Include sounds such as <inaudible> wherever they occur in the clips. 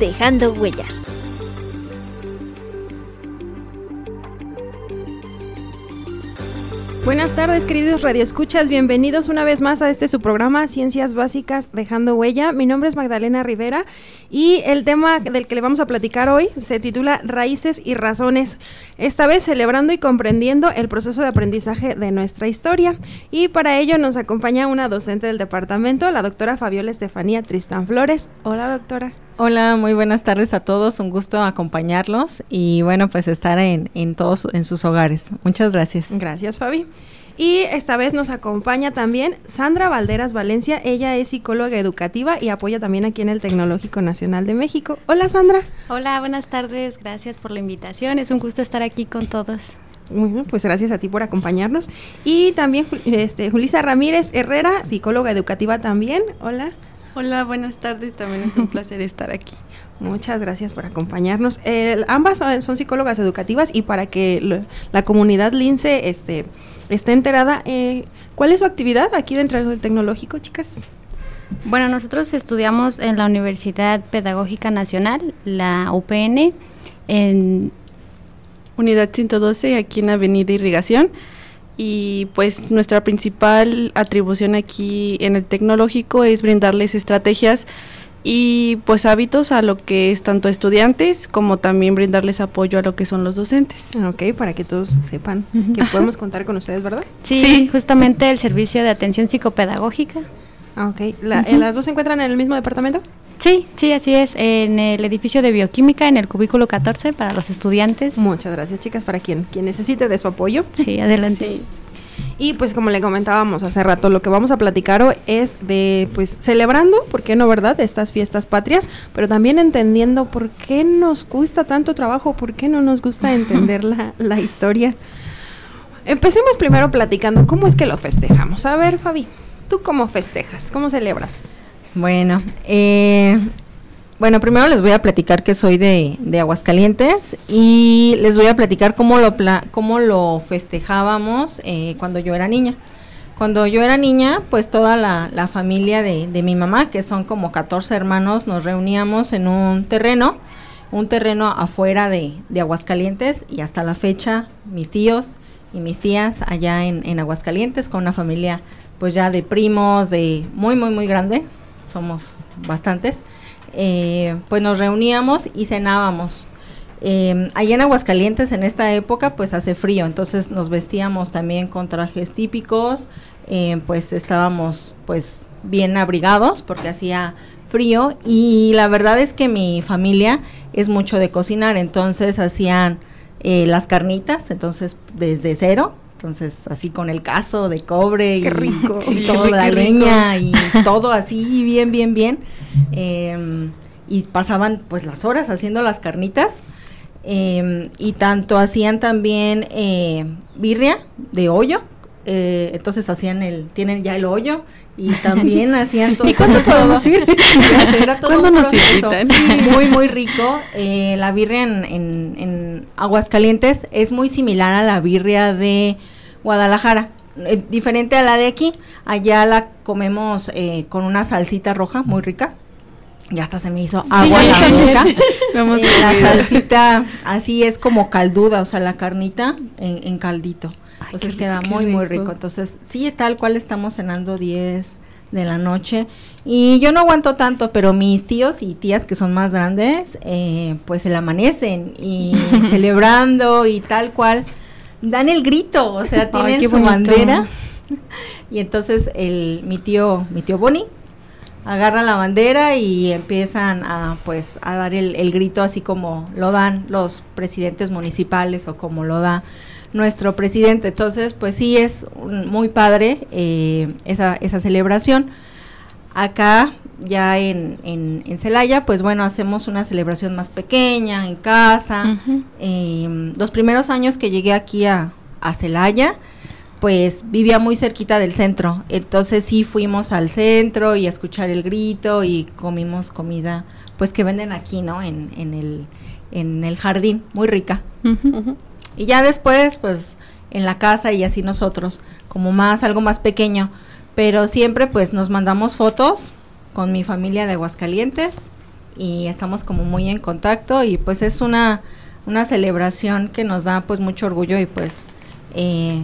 dejando huella. Buenas tardes, queridos radioescuchas. Bienvenidos una vez más a este su programa Ciencias Básicas Dejando Huella. Mi nombre es Magdalena Rivera y el tema del que le vamos a platicar hoy se titula Raíces y Razones. Esta vez celebrando y comprendiendo el proceso de aprendizaje de nuestra historia. Y para ello nos acompaña una docente del departamento, la doctora Fabiola Estefanía Tristán Flores. Hola, doctora. Hola, muy buenas tardes a todos. Un gusto acompañarlos y bueno, pues estar en, en todos en sus hogares. Muchas gracias. Gracias, Fabi. Y esta vez nos acompaña también Sandra Valderas Valencia. Ella es psicóloga educativa y apoya también aquí en el Tecnológico Nacional de México. Hola, Sandra. Hola, buenas tardes. Gracias por la invitación. Es un gusto estar aquí con todos. Muy bien, pues gracias a ti por acompañarnos. Y también este, Julisa Ramírez Herrera, psicóloga educativa también. Hola. Hola, buenas tardes. También es un <laughs> placer estar aquí. Muchas gracias por acompañarnos. ambas son, psicólogas educativas y para que la comunidad lince este, esté enterada, eh, ¿cuál es su actividad aquí dentro del tecnológico, chicas? Bueno, nosotros estudiamos en la Universidad Pedagógica Nacional, la UPN, en Unidad 112, aquí en Avenida Irrigación y pues nuestra principal atribución aquí en el tecnológico es brindarles estrategias y pues hábitos a lo que es tanto estudiantes como también brindarles apoyo a lo que son los docentes. Ok, para que todos sepan que podemos <laughs> contar con ustedes, ¿verdad? Sí, justamente el servicio de atención psicopedagógica. Ah, ok. ¿Las dos se encuentran en el mismo departamento? Sí, sí, así es, en el edificio de bioquímica, en el cubículo 14 para los estudiantes. Muchas gracias, chicas, para quien, quien necesite de su apoyo. Sí, adelante. Y pues como le comentábamos hace rato, lo que vamos a platicar hoy es de pues celebrando, ¿por qué no, verdad? Estas fiestas patrias, pero también entendiendo por qué nos cuesta tanto trabajo, por qué no nos gusta <laughs> entender la, la historia. Empecemos primero platicando, ¿cómo es que lo festejamos? A ver, Fabi, ¿tú cómo festejas? ¿Cómo celebras? Bueno, eh, bueno, primero les voy a platicar que soy de, Aguascalientes y les voy a platicar cómo lo, cómo lo festejábamos eh, cuando yo era niña. Cuando yo era niña, pues toda la, familia de, mi mamá, que son como 14 hermanos, nos reuníamos en un terreno, un terreno afuera de, Aguascalientes y hasta la fecha mis tíos y mis tías allá en, en Aguascalientes con una familia pues ya de primos, de muy, muy, muy grande, somos bastantes, eh, pues nos reuníamos y cenábamos. Eh, allá en Aguascalientes en esta época pues hace frío, entonces nos vestíamos también con trajes típicos, eh, pues estábamos pues bien abrigados porque hacía frío y la verdad es que mi familia es mucho de cocinar, entonces hacían eh, las carnitas, entonces desde cero, entonces, así con el caso de cobre y, rico. <laughs> y toda la leña y <laughs> todo así, bien, bien, bien. Em, y pasaban pues las horas haciendo las carnitas. Em, y tanto hacían también eh, birria de hoyo. Eh, entonces hacían el, tienen ya el hoyo y también hacían todo. <laughs> ¿Y cuándo podemos ir? <laughs> ¿Cuándo nos muy, muy rico. Eh, la birria en, en, en, Aguascalientes es muy similar a la birria de Guadalajara. Eh, diferente a la de aquí. Allá la comemos eh, con una salsita roja muy rica. Ya hasta se me hizo agua la boca. <laughs> la salsita así es como calduda, o sea, la carnita en caldito. Entonces queda muy, muy rico. Entonces, sí, tal cual estamos cenando 10 de la noche. Y yo no aguanto tanto, pero mis tíos y tías que son más grandes, eh, pues se la amanecen y <laughs> celebrando y tal cual. Dan el grito, o sea, tienen su bandera. <laughs> y entonces el, mi tío, mi tío Bonnie, agarra la bandera y empiezan a pues a dar el, el grito así como lo dan los presidentes municipales o como lo da nuestro presidente. Entonces, pues sí es muy padre eh, esa, esa celebración. Acá, ya en, en, en Celaya, pues bueno, hacemos una celebración más pequeña, en casa. Em, los primeros años que llegué aquí a, a Celaya, pues vivía muy cerquita del centro. Entonces sí fuimos al centro y a escuchar el grito y comimos comida, pues que venden aquí, ¿no? En, en, el, en el jardín, muy rica. Y ya después, pues en la casa y así nosotros, como más, algo más pequeño. Pero siempre pues nos mandamos fotos con mi familia de Aguascalientes y estamos como muy en contacto y pues es una, una celebración que nos da pues mucho orgullo y pues eh,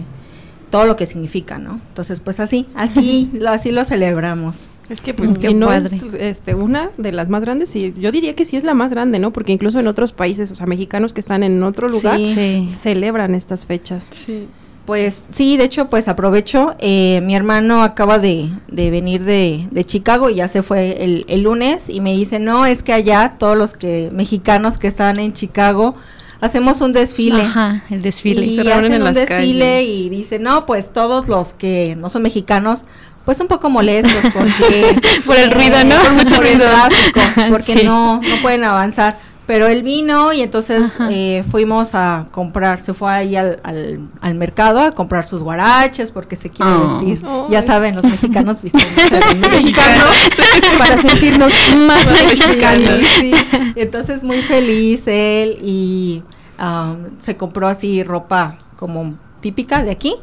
todo lo que significa, ¿no? Entonces pues así, así, <laughs> lo, así lo celebramos. Es que pues si no es este, una de las más grandes, y yo diría que sí es la más grande, ¿no? Porque incluso en otros países, o sea, mexicanos que están en otro lugar, Sí. celebran estas fechas. Sí. Pues sí, de hecho, pues aprovecho. eh, mi hermano acaba de, de venir de, de Chicago y ya se fue el, el lunes y me dice, no, es que allá todos los que mexicanos que están en Chicago hacemos un desfile. Ajá, el desfile. Y Se reúnen hacen en un las desfile calles. y dice, no, pues todos los que no son mexicanos, pues un poco molestos porque... <laughs> Por el ruido, ¿no? <laughs> Por mucho Por ruido. el tráfico, porque <laughs> Sí. no, no pueden avanzar. Pero él vino y entonces eh, fuimos a comprar, se fue ahí al, al, al mercado a comprar sus guaraches porque se quiere Oh. vestir. Ya saben, los mexicanos visten <laughs> mexicanos <laughs> para sentirnos más mexicanos. Sí, Entonces muy feliz él y um, se compró así ropa como típica de aquí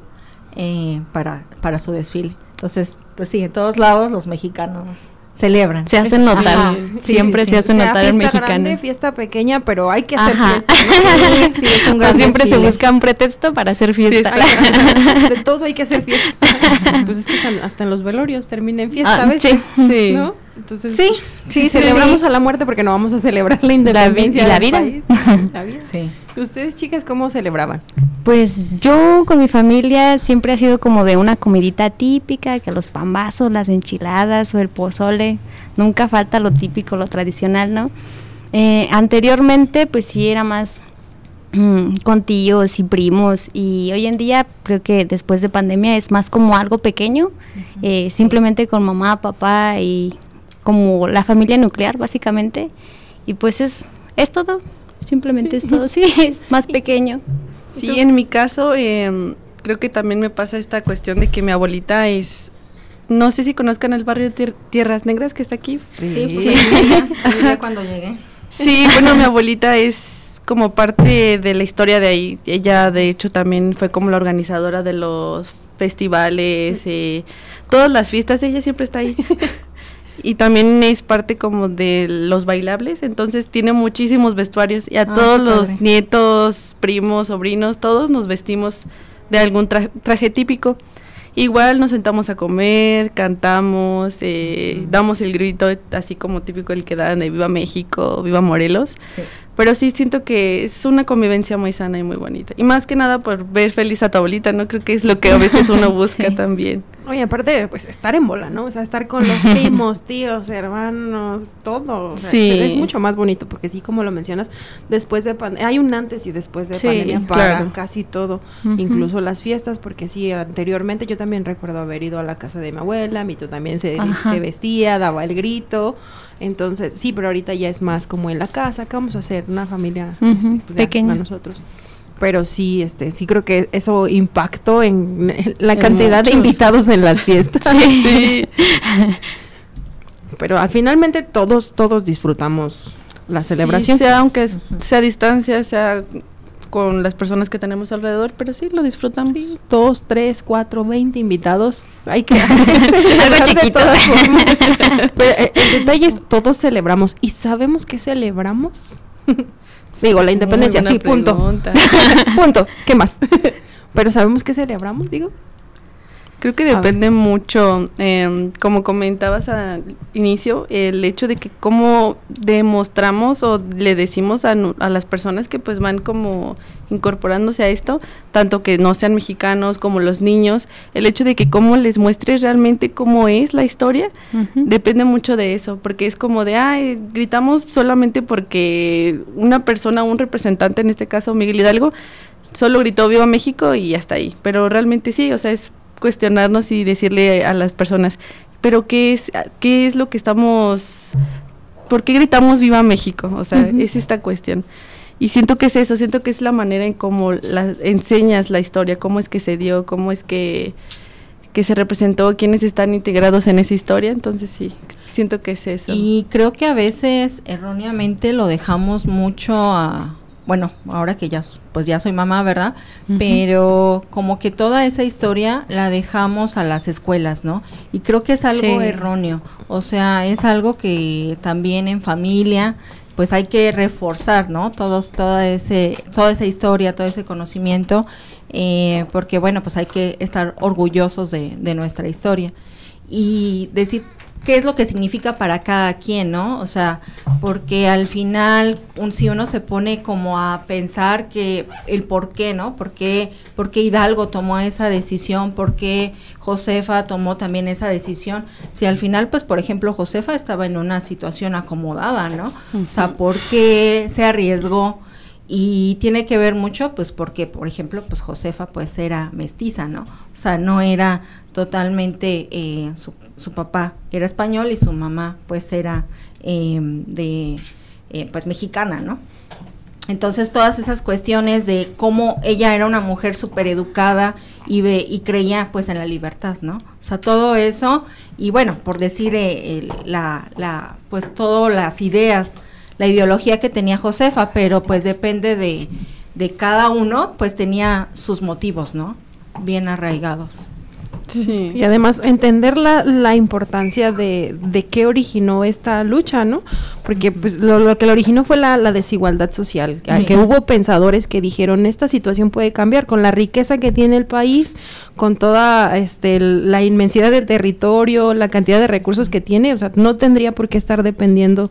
eh, para, para su desfile. Entonces, pues sí, en todos lados los mexicanos celebran. Se hacen notar. Ajá. Siempre sí, se sí. hace notar el fiesta mexicano. grande, fiesta pequeña, pero hay que hacer Ajá. fiesta. <laughs> Sí, sí, es un O gran siempre se busca un pretexto para hacer fiesta. Hay que hacer fiesta. <laughs> De todo hay que hacer fiesta. <laughs> Pues es que hasta, en los velorios termina en fiesta Ah, a veces. sí, sí. ¿no? Entonces, Sí, sí, sí, celebramos sí. a la muerte porque no vamos a celebrar la independencia y la del vida. país. La vida. Sí. ¿Ustedes, chicas, cómo celebraban? Pues yo con mi familia siempre ha sido como de una comidita típica, que los pambazos, las enchiladas o el pozole, nunca falta lo típico, lo tradicional, ¿no? Eh, anteriormente pues sí era más mm, con tíos y primos. Y hoy en día creo que después de pandemia es más como algo pequeño, eh, simplemente con mamá, papá y como la familia nuclear básicamente. Y pues es, es todo, simplemente es todo, sí, es más pequeño. Sí, en mi caso, em, creo que también me pasa esta cuestión de que mi abuelita es. No sé si conozcan el barrio de Tier- Tierras Negras que está aquí. Sí, pues, Sí. vivía <laughs> cuando llegué. Sí, bueno, mi abuelita es como parte de la historia de ahí. Ella, de hecho, también fue como la organizadora de los festivales, eh, todas las fiestas, ella siempre está ahí. <laughs> y también es parte como de los bailables, entonces tiene muchísimos vestuarios y a Ah, todos los padre. nietos, primos, sobrinos, todos nos vestimos de algún tra- traje típico. Igual nos sentamos a comer, cantamos, eh, damos el grito así como típico el que dan de Viva México, Viva Morelos. Sí. Pero sí siento que es una convivencia muy sana y muy bonita. Y más que nada por ver feliz a tu abuelita, ¿no? Creo que es lo que a veces <laughs> uno busca Sí. también. Oye, aparte, pues estar en bola, ¿no? O sea, estar con los <laughs> primos, tíos, hermanos, todo. O sea, Sí. Es mucho más bonito porque sí, como lo mencionas, después de pandemia, hay un antes y después de Sí, pandemia para claro. casi todo, incluso las fiestas, porque sí, anteriormente yo también recuerdo haber ido a la casa de mi abuela, mi tú también se, se vestía, daba el grito. Entonces, sí, pero ahorita ya es más como en la casa, ¿qué vamos a hacer? Una familia Ujú, este, pues, pequeña. a nosotros. Pero sí, este, sí creo que eso impactó en la En cantidad de invitados en las fiestas. Sí. <laughs> Pero al finalmente todos, todos disfrutamos la celebración. Sí, sea aunque es- sea a distancia, sea con las personas que tenemos alrededor, pero sí lo disfrutamos. Sí, dos, tres, cuatro, veinte invitados. Hay que <laughs> de chiquito. <laughs> Pero eh, el detalle es todos celebramos y sabemos qué celebramos. Digo, la independencia, sí, punto. <laughs> punto. ¿Qué más? <laughs> Pero sabemos qué celebramos, digo. Creo que depende mucho, em, como comentabas al inicio, el hecho de que cómo demostramos o le decimos a, a las personas que pues van como incorporándose a esto, tanto que no sean mexicanos como los niños, el hecho de que cómo les muestres realmente cómo es la historia. Depende mucho de eso, porque es como de, ay, gritamos solamente porque una persona, un representante, en este caso Miguel Hidalgo, solo gritó Viva México y hasta ahí. Pero realmente sí, o sea, es cuestionarnos y decirle a las personas, pero ¿qué es, qué es lo que estamos, por qué gritamos viva México? O sea, es esta cuestión. Y siento que es eso, siento que es la manera en cómo la, enseñas la historia, cómo es que se dio, cómo es que, que se representó, quiénes están integrados en esa historia. Entonces sí, siento que es eso. Y creo que a veces erróneamente lo dejamos mucho a, bueno, ahora que ya pues ya soy mamá, ¿verdad? Pero como que toda esa historia la dejamos a las escuelas, ¿no? Y creo que es algo erróneo. O sea, es algo que también en familia pues hay que reforzar, ¿no? Todos, toda, ese, toda esa historia, todo ese conocimiento, eh, porque bueno, pues hay que estar orgullosos de, de nuestra historia. Y decir, qué es lo que significa para cada quien, ¿no? O sea, porque al final, un, si uno se pone como a pensar que el por qué, ¿no? ¿Por qué, por qué Hidalgo tomó esa decisión? ¿Por qué Josefa tomó también esa decisión? Si al final, pues, por ejemplo, Josefa estaba en una situación acomodada, ¿no? O sea, ¿por qué se arriesgó? y tiene que ver mucho pues porque por ejemplo pues Josefa pues era mestiza no o sea no era totalmente eh, su, su, papá era español y su mamá pues era em, de eh, pues mexicana no entonces todas esas cuestiones de cómo ella era una mujer súper educada y, ve, y creía pues en la libertad, ¿no? O sea, todo eso y bueno, por decir eh, la, la, pues todas las ideas la ideología que tenía Josefa, pero pues depende de, de cada uno, pues tenía sus motivos, ¿no? Bien arraigados. Sí. Y además entender la, la importancia de, de, qué originó esta lucha, ¿no? Porque pues lo, lo que la originó fue la, la desigualdad social, sí. que hubo pensadores que dijeron esta situación puede cambiar con la riqueza que tiene el país, con toda este la inmensidad del territorio, la cantidad de recursos que tiene, o sea, no tendría por qué estar dependiendo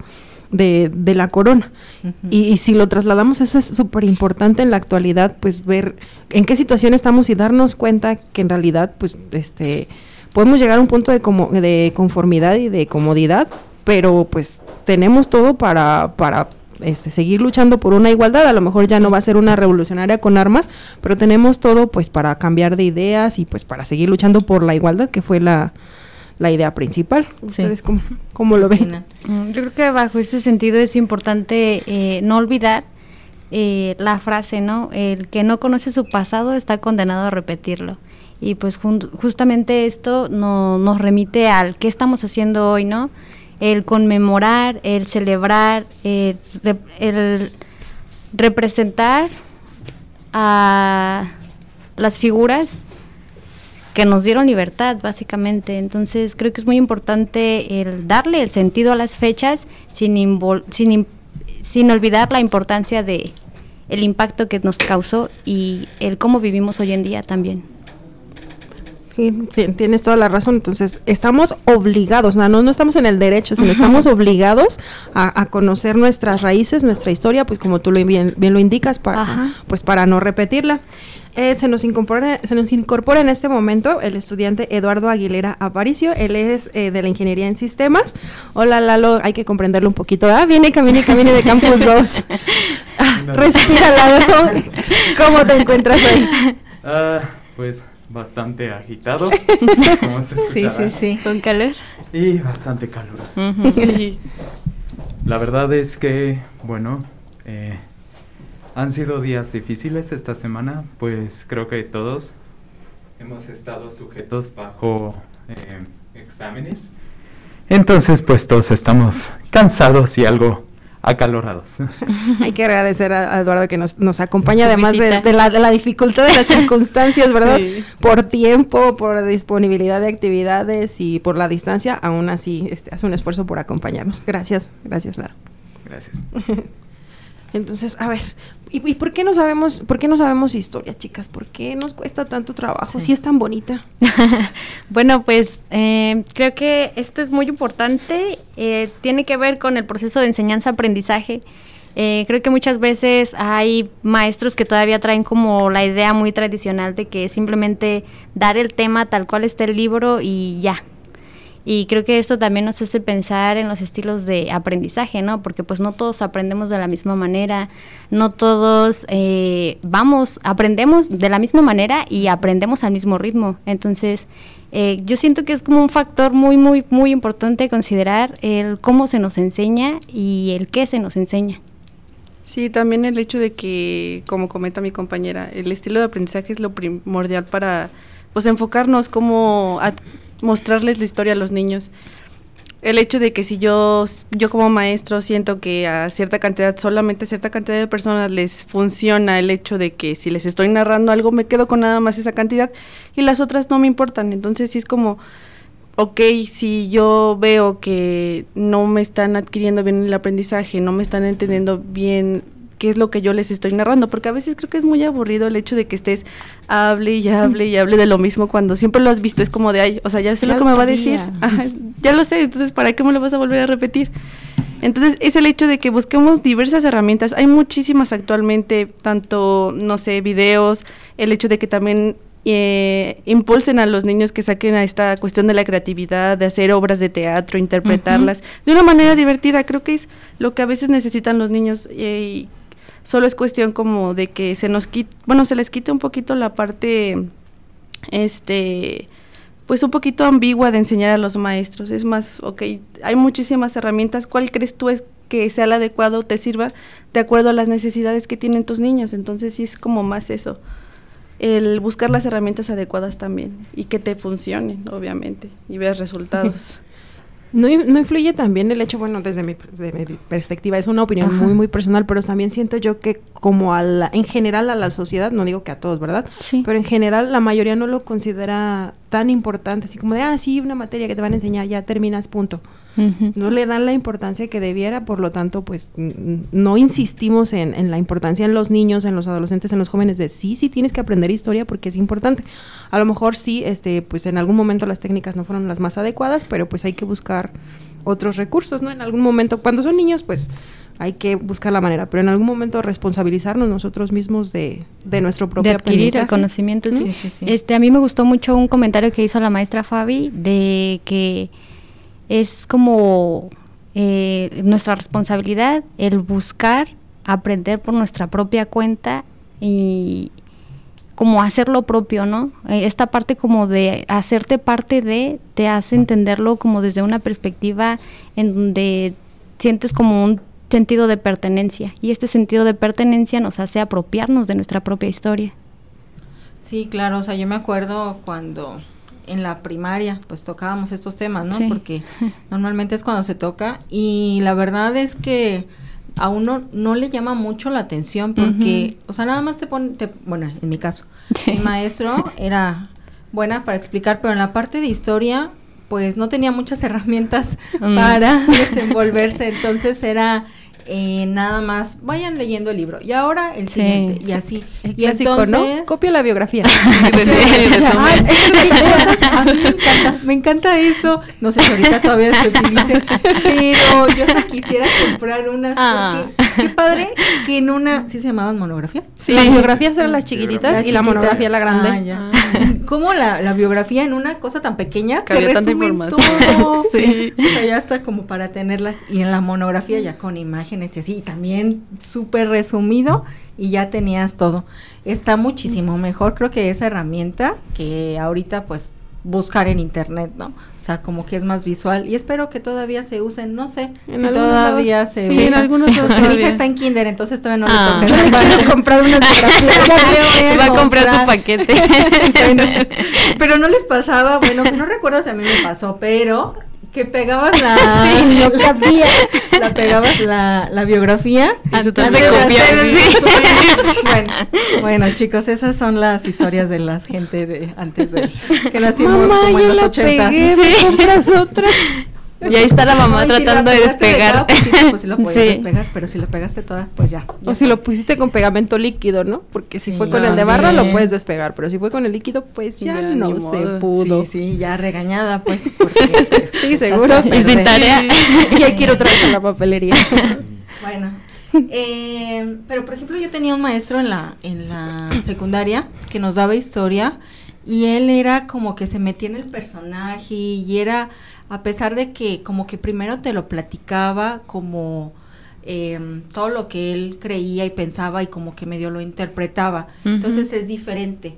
de, de la corona. Uh -huh. y, y, si lo trasladamos, eso es súper importante en la actualidad, pues ver en qué situación estamos y darnos cuenta que en realidad, pues, este, podemos llegar a un punto de, como, de conformidad y de comodidad, pero pues tenemos todo para, para este, seguir luchando por una igualdad. A lo mejor ya no va a ser una revolucionaria con armas, pero tenemos todo pues para cambiar de ideas y pues para seguir luchando por la igualdad, que fue la, la idea principal. ¿Ustedes sí. cómo, cómo, lo ven? Mm, yo creo que bajo este sentido es importante eh, no olvidar eh, la frase, ¿no? El que no conoce su pasado está condenado a repetirlo. Y pues justamente esto no, nos remite al qué estamos haciendo hoy, ¿no? El conmemorar, el celebrar, el, el representar a las figuras que nos dieron libertad, básicamente. Entonces, creo que es muy importante el darle el sentido a las fechas sin, sin, sin olvidar la importancia de el impacto que nos causó y el cómo vivimos hoy en día también. Sí, tienes toda la razón. Entonces, estamos obligados, no, no estamos en el derecho, sino estamos obligados a, a, conocer nuestras raíces, nuestra historia, pues como tú lo bien, bien lo indicas, para, pues para no repetirla. Eh, se, nos incorpora, se nos incorpora en este momento el estudiante Eduardo Aguilera Aparicio. Él es eh, de la Ingeniería en Sistemas. Hola Lalo, hay que comprenderlo un poquito. Ah, viene, camine, camine de Campus <laughs> 2. ah, respira Lalo. ¿Cómo te encuentras hoy? Uh, pues bastante agitado. <laughs> como se sí, sí, sí. Con calor. Y bastante calor. Uh -huh. Sí. La verdad es que, bueno, eh, han sido días difíciles esta semana, pues creo que todos hemos estado sujetos bajo eh, exámenes. Entonces, pues todos estamos cansados y algo acalorados. <laughs> Hay que agradecer a, Eduardo que nos, nos acompaña, además de, de, la, de, la, dificultad de las <laughs> circunstancias, ¿verdad? Sí. Por tiempo, por disponibilidad de actividades y por la distancia, aún así este, hace un esfuerzo por acompañarnos. Gracias, gracias, Lara. Gracias. <laughs> Entonces, a ver, ¿y, ¿y, por qué no sabemos, por qué no sabemos historia, chicas? ¿Por qué nos cuesta tanto trabajo sí. si es tan bonita? <laughs> bueno, pues eh, creo que esto es muy importante. Eh, tiene que ver con el proceso de enseñanza-aprendizaje. Eh, creo que muchas veces hay maestros que todavía traen como la idea muy tradicional de que simplemente dar el tema tal cual está el libro y ya, y creo que esto también nos hace pensar en los estilos de aprendizaje, ¿no? Porque pues no todos aprendemos de la misma manera, no todos eh, vamos, aprendemos de la misma manera y aprendemos al mismo ritmo. Entonces, Eh, yo siento que es como un factor muy, muy, muy importante considerar el cómo se nos enseña y el qué se nos enseña. Sí, también el hecho de que, como comenta mi compañera, el estilo de aprendizaje es lo primordial para pues enfocarnos cómo mostrarles la historia a los niños el hecho de que si yo, yo como maestro siento que a cierta cantidad, solamente a cierta cantidad de personas les funciona el hecho de que si les estoy narrando algo me quedo con nada más esa cantidad y las otras no me importan. Entonces sí es como, ok, si yo veo que no me están adquiriendo bien el aprendizaje, no me están entendiendo bien qué es lo que yo les estoy narrando, porque a veces creo que es muy aburrido el hecho de que estés hable y hable y hable de lo mismo cuando siempre lo has visto, es como de, ay, o sea, ya sé lo que me va a decir, <laughs> ya lo sé, entonces ¿para qué me lo vas a volver a repetir? Entonces es el hecho de que busquemos diversas herramientas, hay muchísimas actualmente, tanto, no sé, videos, el hecho de que también eh, impulsen a los niños que saquen a esta cuestión de la creatividad, de hacer obras de teatro, interpretarlas de una manera divertida. Creo que es lo que a veces necesitan los niños eh, solo es cuestión como de que se nos quite, bueno, se les quite un poquito la parte, este, pues un poquito ambigua de enseñar a los maestros. Es más, ok, hay muchísimas herramientas, ¿cuál crees tú es que sea el adecuado, te sirva de acuerdo a las necesidades que tienen tus niños? Entonces sí es como más eso el buscar las herramientas adecuadas también y que te funcionen, obviamente, y veas resultados. <laughs> No, no, influye también el hecho, bueno, desde mi, perspectiva, es una opinión muy, muy personal, pero también siento yo que como a la, en general a la sociedad, no digo que a todos, ¿verdad? Sí. Pero en general la mayoría no lo considera tan importante, así como de, ah, sí, una materia que te van a enseñar, ya terminas, punto. No le dan la importancia que debiera, por lo tanto, pues no insistimos en, en, la importancia en los niños, en los adolescentes, en los jóvenes de sí, sí tienes que aprender historia porque es importante. A lo mejor sí, este, pues en algún momento las técnicas no fueron las más adecuadas, pero pues hay que buscar otros recursos, ¿no? En algún momento, cuando son niños, pues hay que buscar la manera, pero en algún momento responsabilizarnos nosotros mismos de, de nuestro propio de adquirir el conocimiento. Sí, sí, sí. Este, a mí me gustó mucho un comentario que hizo la maestra Fabi de que es como eh, nuestra responsabilidad el buscar aprender por nuestra propia cuenta y como hacer lo propio, ¿no? Eh, esta parte como de hacerte parte de, te hace entenderlo como desde una perspectiva en donde sientes como un sentido de pertenencia y este sentido de pertenencia nos hace apropiarnos de nuestra propia historia. Sí, claro, o sea, yo me acuerdo cuando en la primaria pues tocábamos estos temas, ¿no? Porque <laughs> normalmente es cuando se toca y la verdad es que a uno no le llama mucho la atención porque, o sea, nada más te pone, bueno, en mi caso, mi maestro <laughs> era buena para explicar, pero en la parte de historia pues no tenía muchas herramientas mm. para <laughs> desenvolverse, entonces era eh, nada más vayan leyendo el libro. Y ahora el siguiente y así. El clásico no copia la biografía. <laughs> Me, encanta, eso. No sé si ahorita todavía se utilice pero yo sí quisiera comprar una ah. qué padre que en una sí se llamaban monografías sí. las biografías eran las chiquititas y la monografía la grande. Ah, ya. como la, la, biografía en una cosa tan pequeña que tanta información. <laughs> sí. o sea, ya está como para tenerlas y en la monografía ya con imagen y así, también súper resumido y ya tenías todo. Está muchísimo mejor, creo que esa herramienta que ahorita pues buscar en internet, ¿no? O sea, como que es más visual y espero que todavía se usen, no sé, en si todavía se sí, en algunos <laughs> Mi hija está en kinder, entonces todavía no ah. <laughs> le toca. comprar unas <laughs> Se va a comprar su paquete. pero no les pasaba, bueno, no recuerdo si a mí me pasó, pero que pegabas la <laughs> sí, lo que había la pegabas la, la biografía. Copiar <laughs> sí. bueno, bueno chicos esas son las historias de la gente de antes de que nacimos Mamá, como en los la 80 pegué, ¿me compras otra <laughs> <laughs> y ahí está la mamá tratando de despegar. pues sí lo <laughs> podías despegar, pero si lo pegaste toda, pues ya. o si lo pusiste con pegamento líquido, ¿no? Porque si fue con el de barra lo puedes despegar, pero si fue con el líquido, pues ya, no se pudo. Sí, sí, ya regañada, pues. Porque, <laughs> pues, sí, seguro. Y sin tarea. y hay que ir otra vez a la papelería. bueno. Eh, pero por ejemplo yo tenía un maestro en la en la secundaria que nos daba historia y él era como que se metía en el personaje y era a pesar de que como que primero te lo platicaba como em, todo lo que él creía y pensaba y como que medio lo interpretaba. Entonces es diferente.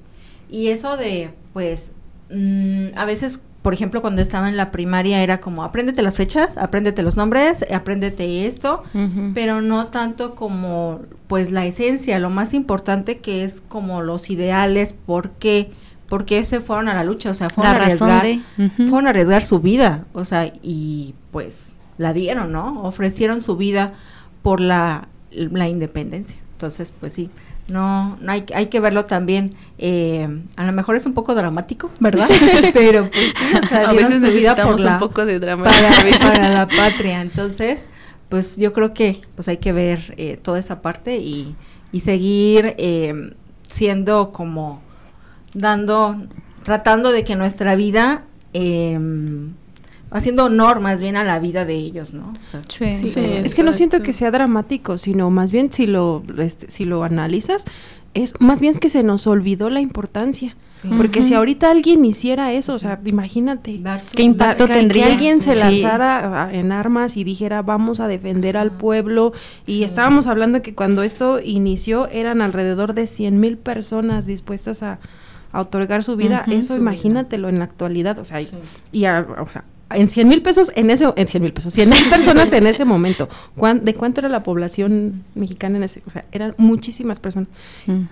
Y eso de, pues, mm, a veces por ejemplo, cuando estaba en la primaria era como, apréndete las fechas, apréndete los nombres, apréndete esto, pero no tanto como, pues, la esencia, lo más importante que es como los ideales, por qué, por qué se fueron a la lucha, o sea, fueron a arriesgar, fueron a arriesgar su vida, o sea, y pues la dieron, ¿no? Ofrecieron su vida por la, la independencia. Entonces, pues sí, no, no hay, hay que verlo también. Eh, a lo mejor es un poco dramático, ¿verdad? <laughs> <laughs> Pero pues sí, o sea, a veces necesitamos un poco de drama <laughs> para, la patria. Entonces, pues yo creo que pues hay que ver eh, toda esa parte y, y seguir eh, siendo como dando, tratando de que nuestra vida eh, haciendo honor más bien a la vida de ellos, ¿no? sí, es, que no siento que sea dramático, sino más bien si lo, este, si lo analizas, es más bien que se nos olvidó la importancia. Porque si ahorita alguien hiciera eso, o sea, imagínate. ¿Qué impacto tendría? Que alguien se lanzara en armas y dijera, vamos a defender al pueblo. Y estábamos hablando que cuando esto inició eran alrededor de 100 mil personas dispuestas a, otorgar su vida. eso imagínatelo en la actualidad, o sea, y, o sea, en 100 mil pesos en ese en 100 mil pesos 100 mil personas en ese momento de cuánto era la población mexicana en ese o sea eran muchísimas personas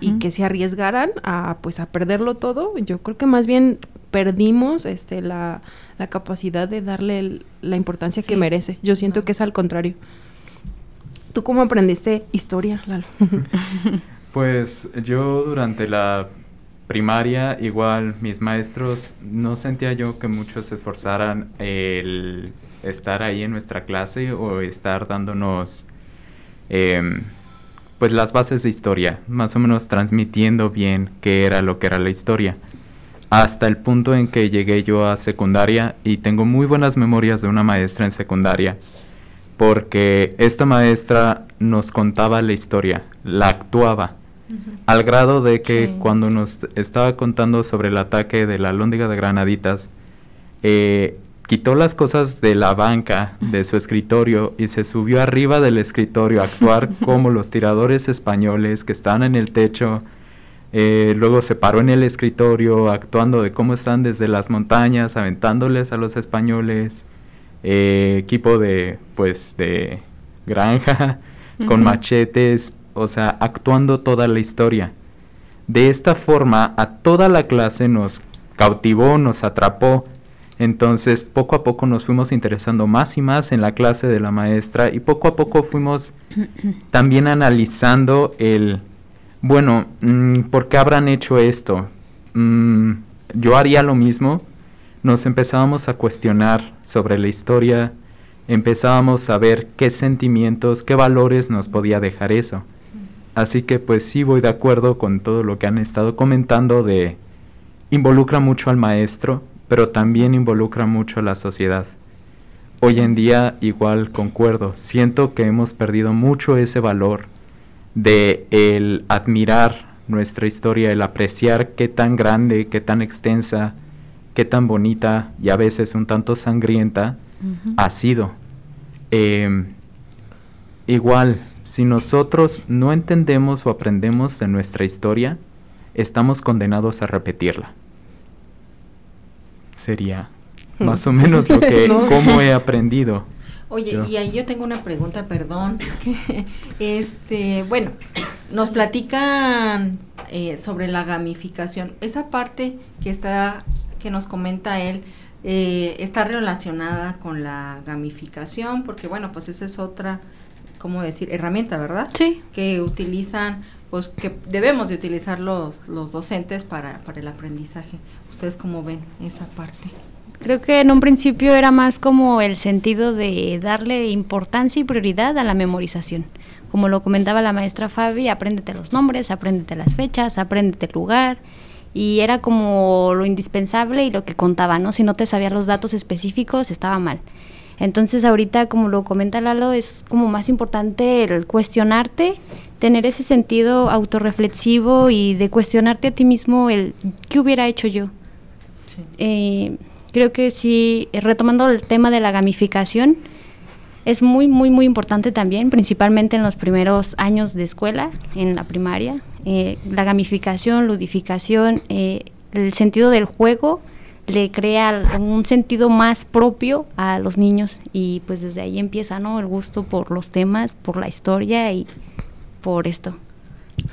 y que se arriesgaran a pues a perderlo todo yo creo que más bien perdimos este la, la capacidad de darle la importancia que merece yo siento que es al contrario. Tú cómo aprendiste historia Lalo <laughs> pues yo durante la primaria, igual mis maestros, no sentía yo que muchos se esforzaran el estar ahí en nuestra clase o estar dándonos em, pues las bases de historia, más o menos transmitiendo bien qué era lo que era la historia. Hasta el punto en que llegué yo a secundaria y tengo muy buenas memorias de una maestra en secundaria, porque esta maestra nos contaba la historia, la actuaba al grado de que cuando nos estaba contando sobre el ataque de la lóndiga de Granaditas, eh, quitó las cosas de la banca de su escritorio y se subió arriba del escritorio a actuar <laughs> como los tiradores españoles que estaban en el techo. Eh, luego se paró en el escritorio actuando de cómo están desde las montañas, aventándoles a los españoles. Eh, equipo de, pues, de granja, con machetes, o sea, actuando toda la historia. De esta forma, a toda la clase nos cautivó, nos atrapó. Entonces, poco a poco nos fuimos interesando más y más en la clase de la maestra y poco a poco fuimos <clears throat> también analizando el, bueno, mm, ¿por qué habrán hecho esto? Mm, yo haría lo mismo. Nos empezábamos a cuestionar sobre la historia, empezábamos a ver qué sentimientos, qué valores nos podía dejar eso. Así que pues sí voy de acuerdo con todo lo que han estado comentando de involucra mucho al maestro, pero también involucra mucho a la sociedad. Hoy en día igual concuerdo, siento que hemos perdido mucho ese valor de el admirar nuestra historia, el apreciar qué tan grande, qué tan extensa, qué tan bonita y a veces un tanto sangrienta ha sido. Em, igual, si nosotros no entendemos o aprendemos de nuestra historia, estamos condenados a repetirla. Sería más o menos lo que, <laughs> cómo he aprendido. Oye, y ahí yo tengo una pregunta, perdón. <laughs> este, bueno, nos platican eh, sobre la gamificación. Esa parte que está, que nos comenta él, eh, está relacionada con la gamificación, porque bueno, pues esa es otra ¿cómo decir? Herramienta, ¿verdad? Sí. Que utilizan, pues que debemos de utilizar los, los docentes para, para el aprendizaje. ¿Ustedes cómo ven esa parte? Creo que en un principio era más como el sentido de darle importancia y prioridad a la memorización. Como lo comentaba la maestra Fabi, apréndete los nombres, apréndete las fechas, apréndete el lugar. Y era como lo indispensable y lo que contaba, ¿no? Si no te sabías los datos específicos, estaba mal. Entonces ahorita, como lo comenta Lalo, es como más importante el cuestionarte, tener ese sentido autorreflexivo y de cuestionarte a ti mismo el qué hubiera hecho yo. Eh, creo que sí, eh, retomando el tema de la gamificación, es muy, muy, muy importante también, principalmente en los primeros años de escuela, en la primaria. Eh, la gamificación, ludificación, el sentido del juego le crea un sentido más propio a los niños y pues desde ahí empieza, ¿no? El gusto por los temas, por la historia y por esto.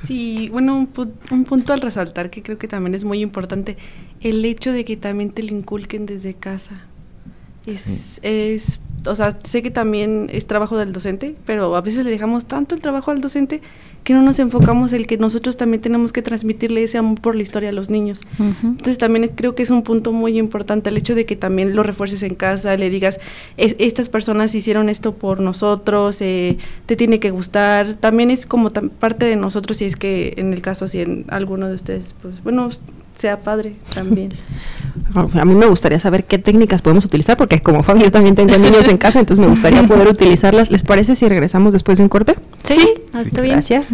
Sí, bueno, un, un, punto al resaltar que creo que también es muy importante, el hecho de que también te lo inculquen desde casa. Es, es, o sea, sé que también es trabajo del docente, pero a veces le dejamos tanto el trabajo al docente que no nos enfocamos en que nosotros también tenemos que transmitirle ese amor por la historia a los niños. Entonces también creo que es un punto muy importante el hecho de que también lo refuerces en casa, le digas, estas personas hicieron esto por nosotros, eh, te tiene que gustar, también es como parte de nosotros si es que en el caso, si en alguno de ustedes, pues bueno, sea padre también. <laughs> A mí me gustaría saber qué técnicas podemos utilizar, porque como Fabio yo también tengo niños en casa, entonces me gustaría <laughs> poder utilizarlas. ¿Les parece si regresamos después de un corte? Sí, sí. está bien. Gracias.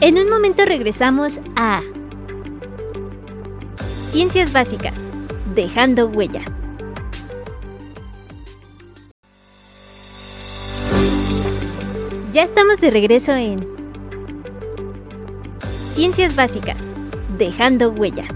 En un momento regresamos a Ciencias Básicas, dejando huella. Ya estamos de regreso en Ciencias Básicas, dejando huella.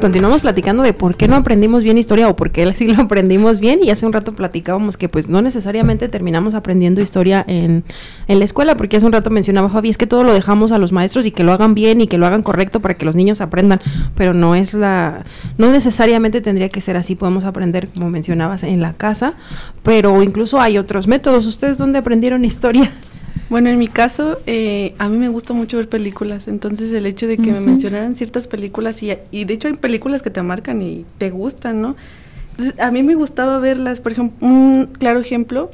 Continuamos platicando de por qué no aprendimos bien historia o por qué <laughs> sí lo aprendimos bien y hace un rato platicábamos que pues no necesariamente terminamos aprendiendo historia en, en la escuela porque hace un rato mencionaba Fabi es que todo lo dejamos a los maestros y que lo hagan bien y que lo hagan correcto para que los niños aprendan pero no es la no necesariamente tendría que ser así podemos aprender como mencionabas en la casa pero incluso hay otros métodos. Ustedes dónde aprendieron historia bueno, en mi caso, eh, a mí me gusta mucho ver películas, entonces el hecho de que me mencionaran ciertas películas y, y de hecho hay películas que te marcan y te gustan, ¿no? Entonces, a mí me gustaba verlas, por ejemplo, un claro ejemplo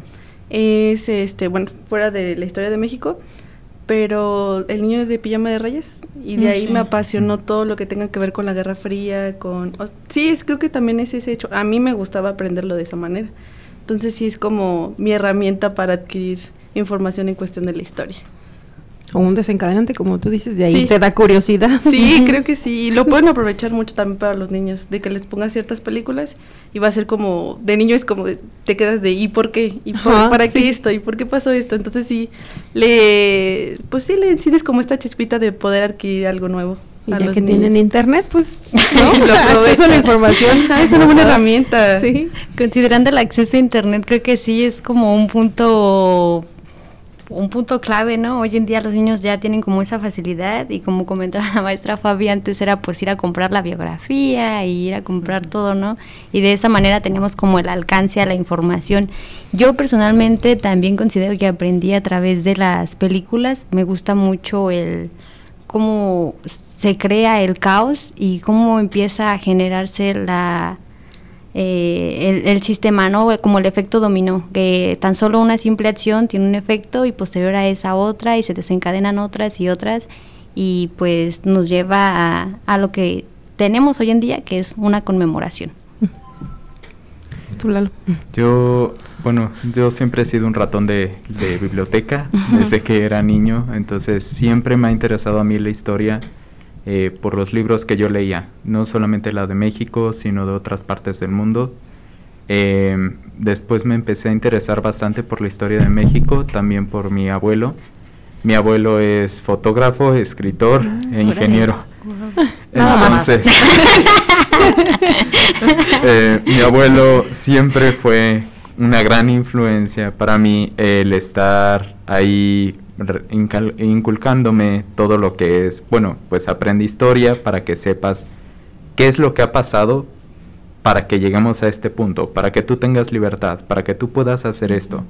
es, este, bueno, fuera de la historia de México, pero El niño de pijama de rayas, y de mm, ahí me apasionó todo lo que tenga que ver con la Guerra Fría, con... sí, es, creo que también es ese hecho, a mí me gustaba aprenderlo de esa manera, entonces sí es como mi herramienta para adquirir información en cuestión de la historia. O un desencadenante, como tú dices, de ahí te da curiosidad. Sí, <laughs> creo que sí. Lo pueden aprovechar mucho también para los niños, de que les pongas ciertas películas y va a ser como, de niño es como, te quedas de ¿y por qué? ¿Y para qué esto? ¿Y por qué pasó esto? Entonces sí, le, pues sí le incides como esta chispita de poder adquirir algo nuevo. Y ya que tienen internet, pues <laughs> ¿no? lo <laughs> acceso a la información. Ah, es una buena herramienta. Sí. Considerando el acceso a internet, creo que sí es como un punto un punto clave, ¿no? Hoy en día los niños ya tienen como esa facilidad y como comentaba la maestra Fabi, antes era pues ir a comprar la biografía y ir a comprar todo, ¿no? Y de esa manera teníamos como el alcance a la información. Yo personalmente también considero que aprendí a través de las películas, me gusta mucho el cómo se crea el caos y cómo empieza a generarse la eh, el, sistema, ¿no? Como el efecto dominó, que tan solo una simple acción tiene un efecto y posterior a esa otra y se desencadenan otras y otras y pues nos lleva a, lo que tenemos hoy en día, que es una conmemoración. <laughs> ¿Tú, Lalo? Yo, bueno, yo siempre he sido un ratón de, de biblioteca desde que era niño, entonces siempre me ha interesado a mí la historia eh, por los libros que yo leía, no solamente la de México, sino de otras partes del mundo. Eh, después me empecé a interesar bastante por la historia de México, también por mi abuelo. Mi abuelo es fotógrafo, escritor ah, e ingeniero. Entonces, <laughs> eh, mi abuelo siempre fue una gran influencia para mí el estar ahí inculcándome todo lo que es, bueno, pues aprende historia para que sepas qué es lo que ha pasado para que lleguemos a este punto, para que tú tengas libertad, para que tú puedas hacer esto.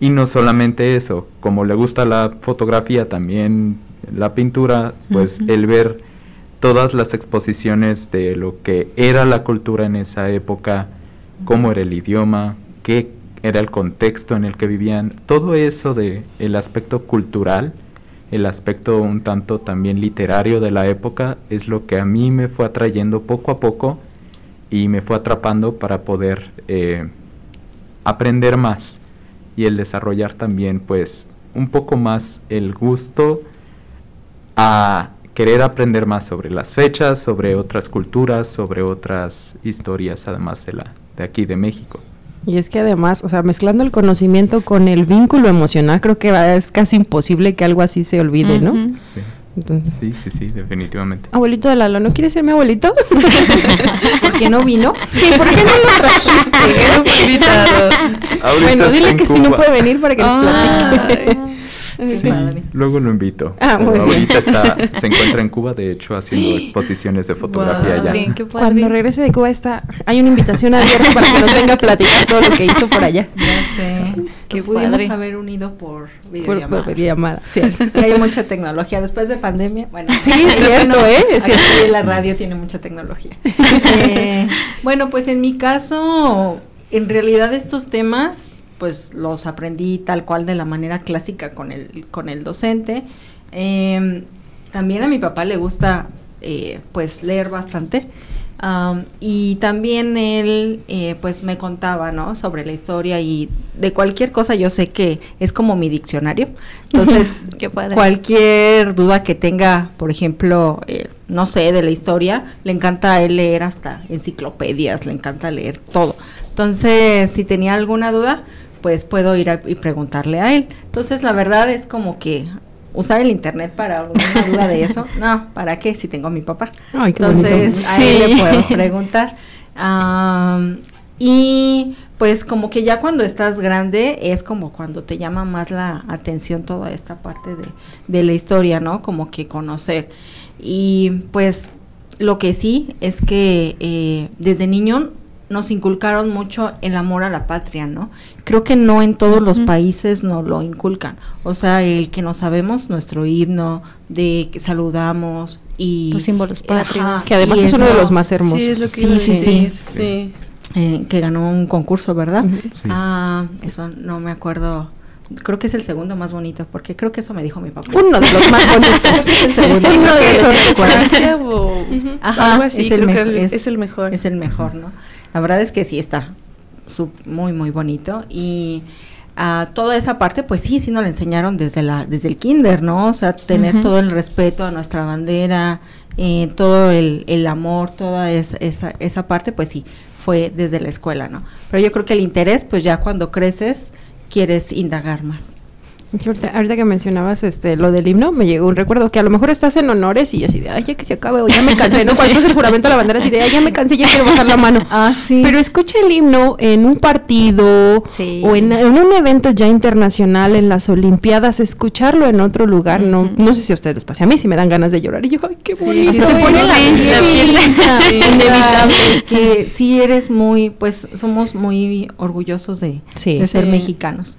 Y no solamente eso, como le gusta la fotografía, también la pintura, pues el ver todas las exposiciones de lo que era la cultura en esa época, cómo era el idioma, qué era el contexto en el que vivían, todo eso de el aspecto cultural, el aspecto un tanto también literario de la época es lo que a mí me fue atrayendo poco a poco y me fue atrapando para poder eh, aprender más y el desarrollar también pues un poco más el gusto a querer aprender más sobre las fechas, sobre otras culturas, sobre otras historias además de la de aquí de México. Y es que además, o sea, mezclando el conocimiento con el vínculo emocional, creo que es casi imposible que algo así se olvide, ¿no? Sí. Entonces. Sí, sí, sí, definitivamente. Abuelito de Lalo, ¿no quieres ser mi abuelito? <laughs> ¿Por qué no vino? Sí, ¿por qué no lo trajiste? <laughs> no fue invitado. bueno, dile que si no puede venir para que nos platique. <laughs> Sí, luego lo invito. Ah, ahorita está, <laughs> se encuentra en Cuba, de hecho, haciendo exposiciones de fotografía allá. Cuando regrese de Cuba está, hay una invitación abierta para que nos venga a platicar todo lo que hizo por allá. <laughs> Ya sé. Que pudimos haber unido por videollamada. Por, videollamada, cierto. <laughs> hay mucha tecnología. Después de pandemia, bueno. Sí, es cierto, ¿eh? Es cierto. la radio tiene mucha tecnología. eh, bueno, pues en mi caso, en realidad estos temas pues los aprendí tal cual de la manera clásica con el, con el docente. Em, también a mi papá le gusta eh, pues leer bastante. y también él eh, pues me contaba no sobre la historia y de cualquier cosa yo sé que es como mi diccionario entonces <laughs> cualquier duda que tenga por ejemplo eh, no sé de la historia le encanta a él leer hasta enciclopedias le encanta leer todo entonces si tenía alguna duda pues puedo ir y preguntarle a él. Entonces, la verdad es como que usar el internet para alguna duda de eso, <laughs> no, ¿para qué? Si tengo a mi papá. Entonces, a él le puedo <laughs> preguntar. y pues como que ya cuando estás grande es como cuando te llama más la atención toda esta parte de, de la historia, ¿no? Como que conocer. Y pues lo que sí es que eh, desde niño nos inculcaron mucho el amor a la patria, ¿no? Creo que no en todos los países nos lo inculcan. O sea, el que no sabemos nuestro himno, de que saludamos y... Los símbolos patrios. que además es uno de los más hermosos. Sí, es sí, sí, sí, eh, que ganó un concurso, ¿verdad? Ah, eso no me acuerdo. Creo que es el segundo más bonito, porque creo que eso me dijo mi papá. Uno de los más bonitos. <laughs> el segundo. Uno de esos Ajá, es, el es el mejor. Es el mejor, ¿no? La verdad es que sí está muy, muy bonito. Y a toda esa parte, pues sí, sí nos la enseñaron desde, la, desde el kinder, ¿no? O sea, tener todo el respeto a nuestra bandera, eh, todo el, el, amor, toda esa, esa, esa parte, pues sí, fue desde la escuela, ¿no? Pero yo creo que el interés, pues ya cuando creces, quieres indagar más. Ahorita, que mencionabas este lo del himno, me llegó un recuerdo que a lo mejor estás en honores y así de, ay, ya que se acabe o ya me cansé, ¿no? Cuando estás el juramento a la bandera, así de, ay, ya me cansé, ya quiero bajar la mano. <laughs> Ah, sí. Pero escucha el himno en un partido o en, un evento ya internacional, en las Olimpiadas, escucharlo en otro lugar, no no sé si a ustedes les pasa, a mí sí me dan ganas de llorar y yo, ay, qué bonito. Sí, se pone la <laughs> que sí eres muy, pues somos muy orgullosos de, de ser mexicanos,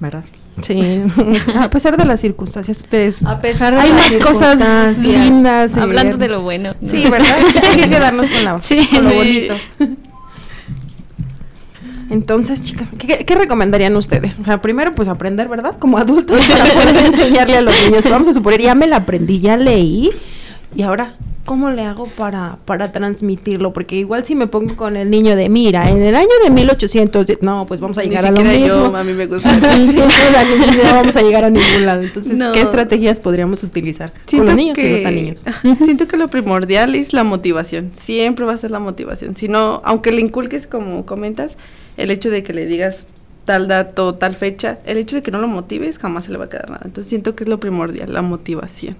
¿verdad? Sí, <laughs> a pesar de las circunstancias, ustedes. A pesar de hay más cosas lindas. Hablando de lo bueno. Sí, ¿verdad? <laughs> hay que quedarnos con, la, lo bonito. Entonces, chicas, ¿qué, ¿qué, recomendarían ustedes? O sea, primero, pues aprender, ¿verdad? Como adultos, para poder <laughs> enseñarle a los niños. Vamos a suponer, ya me la aprendí, ya leí, y ahora, ¿cómo le hago para, para transmitirlo? Porque igual si me pongo con el niño de, mira, en el año de 1800, no, pues vamos a llegar a lo mismo. Yo, a mí me gusta. <laughs> no vamos a llegar a ningún lado. Entonces, ¿qué estrategias podríamos utilizar con los niños y los niños? <laughs> Siento que lo primordial es la motivación. Siempre va a ser la motivación. Si no, aunque le inculques, como comentas, el hecho de que le digas tal dato, tal fecha, el hecho de que no lo motives, jamás se le va a quedar nada. Entonces, siento que es lo primordial, la motivación.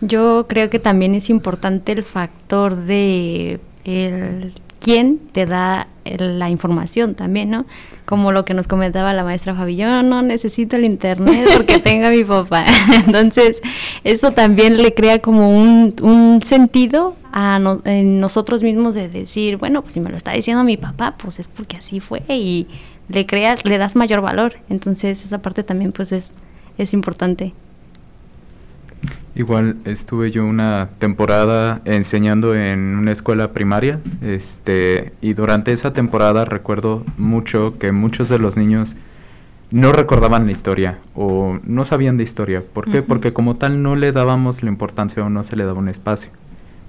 Yo creo que también es importante el factor de el quién te da la información también, ¿no? Como lo que nos comentaba la maestra Fabi, yo no necesito el internet porque <laughs> tenga mi papá. <laughs> Entonces, eso también le crea como un, un sentido a nosotros mismos de decir, bueno, pues si me lo está diciendo mi papá, pues es porque así fue y le creas, le das mayor valor. Entonces, esa parte también pues es, es importante. Igual estuve yo una temporada enseñando en una escuela primaria, este, y durante esa temporada recuerdo mucho que muchos de los niños no recordaban la historia o no sabían de historia. ¿Por qué? Porque como tal no le dábamos la importancia o no se le daba un espacio.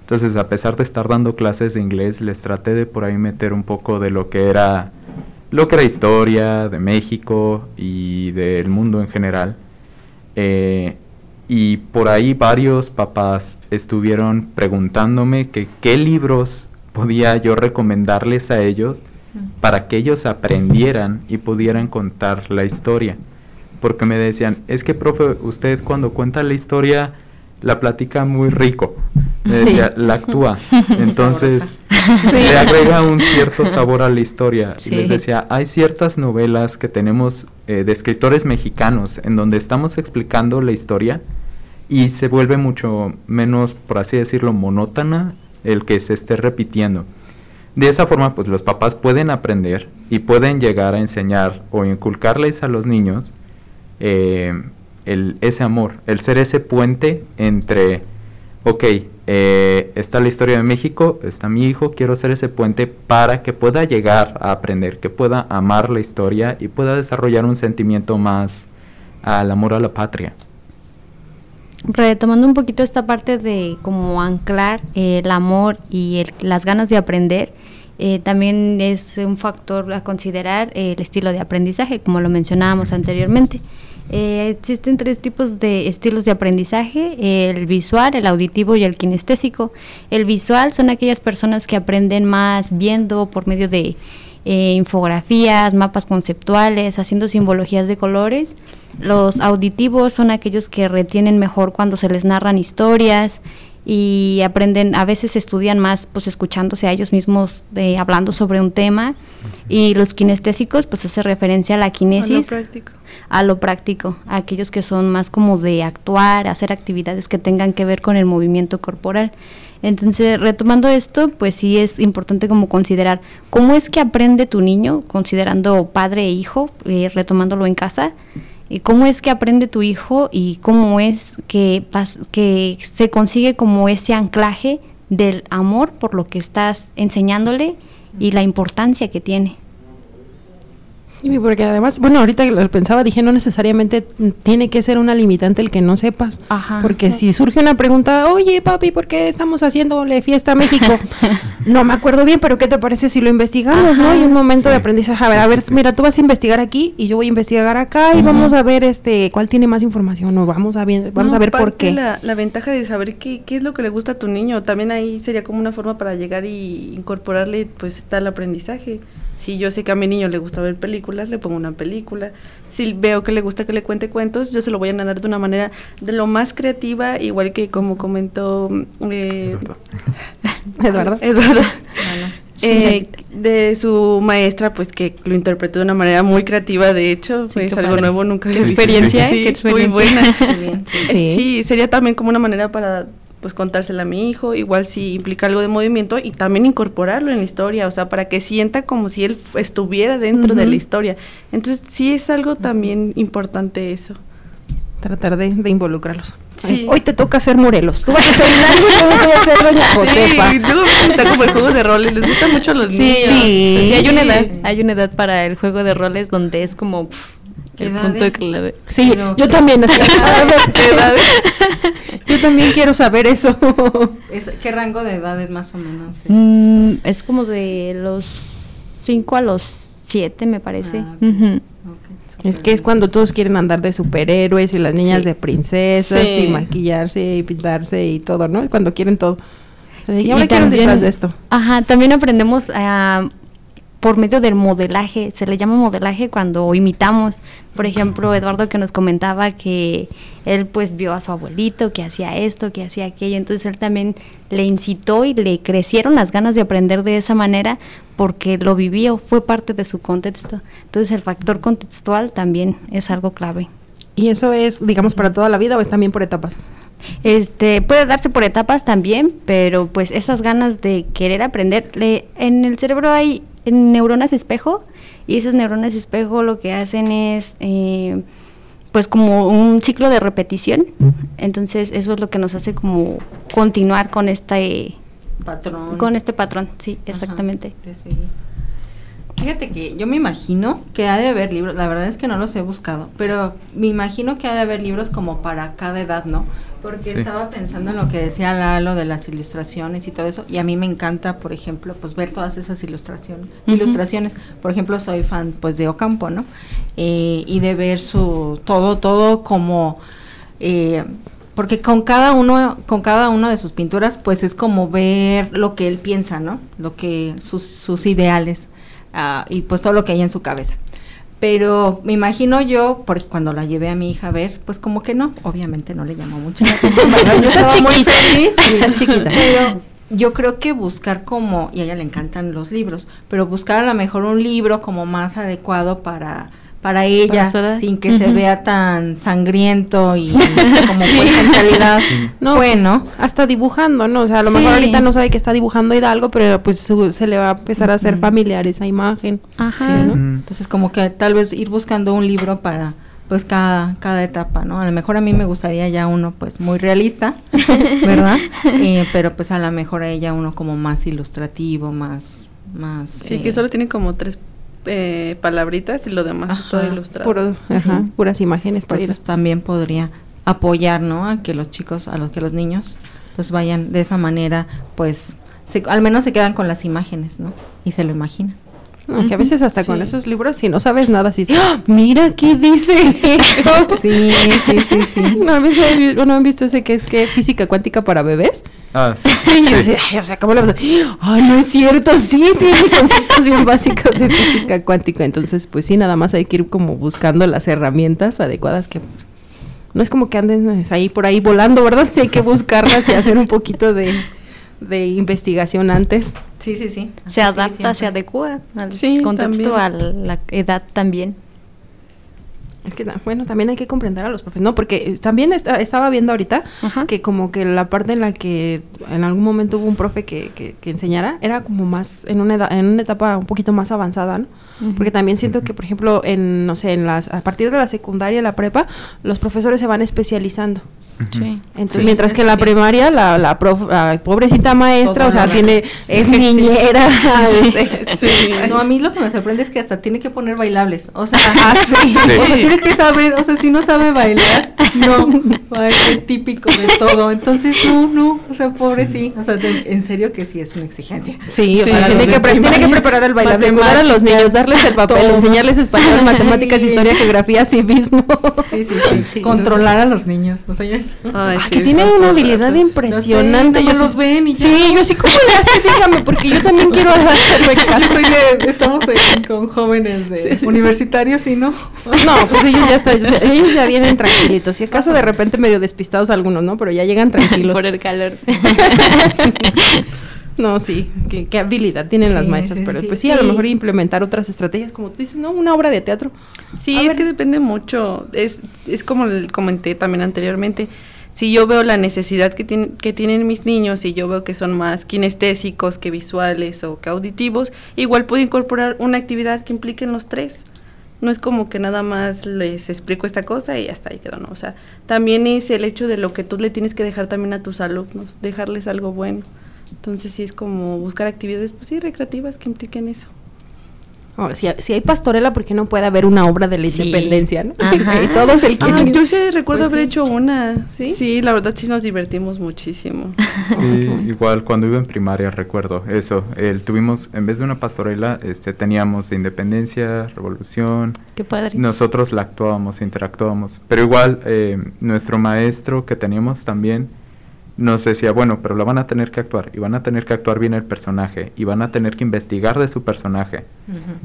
Entonces, a pesar de estar dando clases de inglés, les traté de por ahí meter un poco de lo que era lo que era historia de México y del mundo en general. Eh, y por ahí varios papás estuvieron preguntándome que qué libros podía yo recomendarles a ellos para que ellos aprendieran y pudieran contar la historia. Porque me decían, es que profe, usted cuando cuenta la historia la platica muy rico. Me decía, la actúa. <laughs> Entonces, le agrega un cierto sabor a la historia. Y les decía, hay ciertas novelas que tenemos eh, de escritores mexicanos en donde estamos explicando la historia y se vuelve mucho menos, por así decirlo, monótona el que se esté repitiendo. De esa forma, pues los papás pueden aprender y pueden llegar a enseñar o inculcarles a los niños eh, el, ese amor, el ser ese puente entre, ok, eh, está la historia de México, está mi hijo, quiero ser ese puente para que pueda llegar a aprender, que pueda amar la historia y pueda desarrollar un sentimiento más al amor a la patria. Retomando un poquito esta parte de como anclar el amor y las ganas de aprender, eh, también es un factor a considerar el estilo de aprendizaje, como lo mencionábamos anteriormente. Eh, existen tres tipos de estilos de aprendizaje, el visual, el auditivo y el kinestésico. El visual son aquellas personas que aprenden más viendo por medio de eh, infografías, mapas conceptuales, haciendo simbologías de colores. Los auditivos son aquellos que retienen mejor cuando se les narran historias, y aprenden, a veces estudian más pues escuchándose a ellos mismos de, hablando sobre un tema y los kinestésicos pues hace referencia a la kinesis. A lo práctico. A lo práctico, a aquellos que son más como de actuar, hacer actividades que tengan que ver con el movimiento corporal. Entonces, retomando esto, pues sí es importante como considerar cómo es que aprende tu niño, considerando padre e hijo, eh, retomándolo en casa, cómo es que aprende tu hijo y cómo es que, que se consigue como ese anclaje del amor por lo que estás enseñándole y la importancia que tiene. Y porque además, bueno, ahorita lo pensaba, dije, no necesariamente tiene que ser una limitante el que no sepas. Porque si surge una pregunta, oye, papi, ¿por qué estamos haciéndole fiesta a México? <laughs> no me acuerdo bien, pero ¿qué te parece si lo investigamos, no? Y un momento de aprendizaje. A ver, a ver, mira, tú vas a investigar aquí y yo voy a investigar acá y vamos a ver este cuál tiene más información o vamos a, ver, vamos a ver por qué. La, la ventaja de saber qué, qué es lo que le gusta a tu niño, también ahí sería como una forma para llegar y incorporarle pues tal aprendizaje. Si yo sé que a mi niño le gusta ver películas, le pongo una película. Si veo que le gusta que le cuente cuentos, yo se lo voy a narrar de una manera de lo más creativa, igual que como comentó eh, Eduardo. <laughs> Eduardo. <laughs> Eh, de su maestra, pues que lo interpretó de una manera muy creativa, de hecho, pues algo nuevo, nunca había experiencia, sí, experiencia? Muy buena. sí, sería también como una manera para pues contársela a mi hijo, igual si implica algo de movimiento y también incorporarlo en la historia, o sea, para que sienta como si él estuviera dentro de la historia. Entonces, sí es algo también importante eso. Tratar de, involucrarlos. Sí. hoy te toca hacer Morelos. Tú vas a hacer algo y yo voy a hacer Doña Josefa. Sí, está como el juego de roles. Les gusta mucho a los niños. Sí, sí, hay una edad, hay una edad para el juego de roles donde es como el punto clave. Sí, yo también. <laughs> yo también <laughs> quiero saber eso. ¿Qué rango de edades más o menos? Es, mm, es como de los 5 a los 7, me parece. Ah, es que es cuando todos quieren andar de superhéroes y las niñas de princesas y maquillarse y pintarse y todo, ¿no? Cuando quieren todo. y ahora quiero de esto. Ajá, también aprendemos a por medio del modelaje, se le llama modelaje cuando imitamos. Por ejemplo, Eduardo que nos comentaba que él pues vio a su abuelito que hacía esto, que hacía aquello, entonces él también le incitó y le crecieron las ganas de aprender de esa manera porque lo vivió, fue parte de su contexto. Entonces el factor contextual también es algo clave. ¿Y eso es, digamos, para toda la vida o es también por etapas? Este, puede darse por etapas también, pero pues esas ganas de querer aprender, le, en el cerebro hay neuronas espejo y esas neuronas espejo lo que hacen es eh, pues como un ciclo de repetición. Entonces eso es lo que nos hace como continuar con este patrón. con este patrón sí exactamente. Fíjate que yo me imagino que ha de haber libros, la verdad es que no los he buscado, pero me imagino que ha de haber libros como para cada edad, ¿no? Porque estaba pensando en lo que decía Lalo de las ilustraciones y todo eso, y a mí me encanta, por ejemplo, pues ver todas esas ilustraciones. Ilustraciones, por ejemplo, soy fan pues de Ocampo, ¿no? Eh, y de ver su todo, todo como eh, porque con cada uno, con cada una de sus pinturas, pues es como ver lo que él piensa, ¿no? Lo que sus, sus ideales ah, y pues todo lo que hay en su cabeza. Pero me imagino yo, porque cuando la llevé a mi hija a ver, pues como que no, obviamente no le llamó mucho la atención. <laughs> Yo estaba muy feliz, <laughs> chiquita. pero yo creo que buscar como, y a ella le encantan los libros, pero buscar a lo mejor un libro como más adecuado para para ella, Para sin que se vea tan sangriento y <laughs> como pues en realidad No, fue, pues, ¿no? Hasta dibujando, ¿no? O sea, a lo Sí. mejor ahorita no sabe que está dibujando Hidalgo, pero pues su- se le va a empezar a hacer familiar esa imagen. Ajá. Sí. Entonces como que tal vez ir buscando un libro para pues cada, cada etapa, ¿no? A lo mejor a mí me gustaría ya uno pues muy realista, <laughs> ¿verdad? Eh, pero pues a lo mejor a ella uno como más ilustrativo, más... más Sí, eh, que solo tiene como tres eh, palabritas y lo demás es todo Ajá, ilustrado. Puro- ajá, Sí. puras imágenes. Entonces también podría apoyar, ¿no? A que los chicos, a los que los niños pues vayan de esa manera, pues se- al menos se quedan con las imágenes, ¿no? Y se lo imaginan. No, que a veces hasta con esos libros, si no sabes nada, así, ¡Ah! mira qué dice <laughs> esto. Sí, sí, sí, sí. <laughs> ¿No han visto, no han visto ese que es que física cuántica para bebés? Ah, <laughs> sí. Sí, yo decía, ay, o sea, ¿cómo le vas a Ay, no es cierto, sí, tiene conceptos bien básicos de física cuántica. Entonces, pues sí, nada más hay que ir como buscando las herramientas adecuadas que pues, no es como que anden eh, ahí por ahí volando, ¿verdad? Sí hay que buscarlas y hacer un poquito de, de investigación antes. Sí, sí, sí. Se adapta, se adecua al Sí, contexto, también. a la edad también. Es que, bueno, también hay que comprender a los profes, ¿no? Porque eh, también esta- estaba viendo ahorita Ajá. que como que la parte en la que en algún momento hubo un profe que, que, que enseñara era como más, en una, edad- en una etapa un poquito más avanzada, ¿no? Porque también siento que, por ejemplo, en, no sé, en las, a partir de la secundaria, la prepa, los profesores se van especializando. Sí. Entonces, Sí, mientras que en la sí. primaria, la, la, prof- la pobrecita maestra, o sea, tiene, es sí. niñera. <laughs> Sí. <laughs> este, Sí. No, a mí lo que me sorprende es que hasta tiene que poner bailables. O sea, Ah, sí. <laughs> o sea, tiene que saber, o sea, si no sabe bailar, no, va a ser típico de todo. Entonces, no, no, o sea, pobre sí. O sea, de- en serio que sí es una exigencia. Sí, o Sí, sea, los tiene que, tiene preparar el baile, cuidar a los niños, darles el papel, todo. enseñarles español, matemáticas, Sí. historia, geografía, civismo. Sí, sí, sí. Controlar a los niños. O sea, ya- Ay, Ah, sí, que tiene una habilidad impresionante. Yo los sí- ven y ya. Sí, yo así, ¿cómo le hace? Dígame, porque yo también quiero <laughs> hacerme caso. De- estamos en- con jóvenes de universitarios y no. No, pues ellos ya están, ellos ya vienen tranquilitos. Si acaso de repente medio despistados algunos, ¿no? Pero ya llegan tranquilos. <laughs> Por el calor. <laughs> No, sí, qué, qué habilidad tienen las maestras, pero sí, pues sí, a lo mejor implementar otras estrategias, como tú dices, ¿no? Una obra de teatro. Sí, A es ver. que depende mucho. Es, es como comenté también anteriormente. Si yo veo la necesidad que, tienen que tienen mis niños y yo veo que son más kinestésicos que visuales o que auditivos, igual puedo incorporar una actividad que implique en los tres. No es como que nada más les explico esta cosa y hasta ahí quedó, ¿no? O sea, también es el hecho de lo que tú le tienes que dejar también a tus alumnos, dejarles algo bueno. Entonces sí es como buscar actividades, pues sí, recreativas que impliquen eso. Oh, si, si hay pastorela, ¿por qué no puede haber una obra de la Sí. independencia, no? Que <laughs> todos el Ah, yo sí recuerdo Pues haber sí. hecho una. ¿Sí? ¿Sí? la verdad sí nos divertimos muchísimo. <laughs> Sí, igual cuando iba en primaria recuerdo eso. El, tuvimos, en vez de una pastorela, este, teníamos de independencia, revolución. Qué padre. Nosotros la actuábamos, interactuábamos. Pero igual, eh, nuestro maestro que teníamos también nos decía, bueno, pero la van a tener que actuar. Y van a tener que actuar bien el personaje. Y van a tener que investigar de su personaje.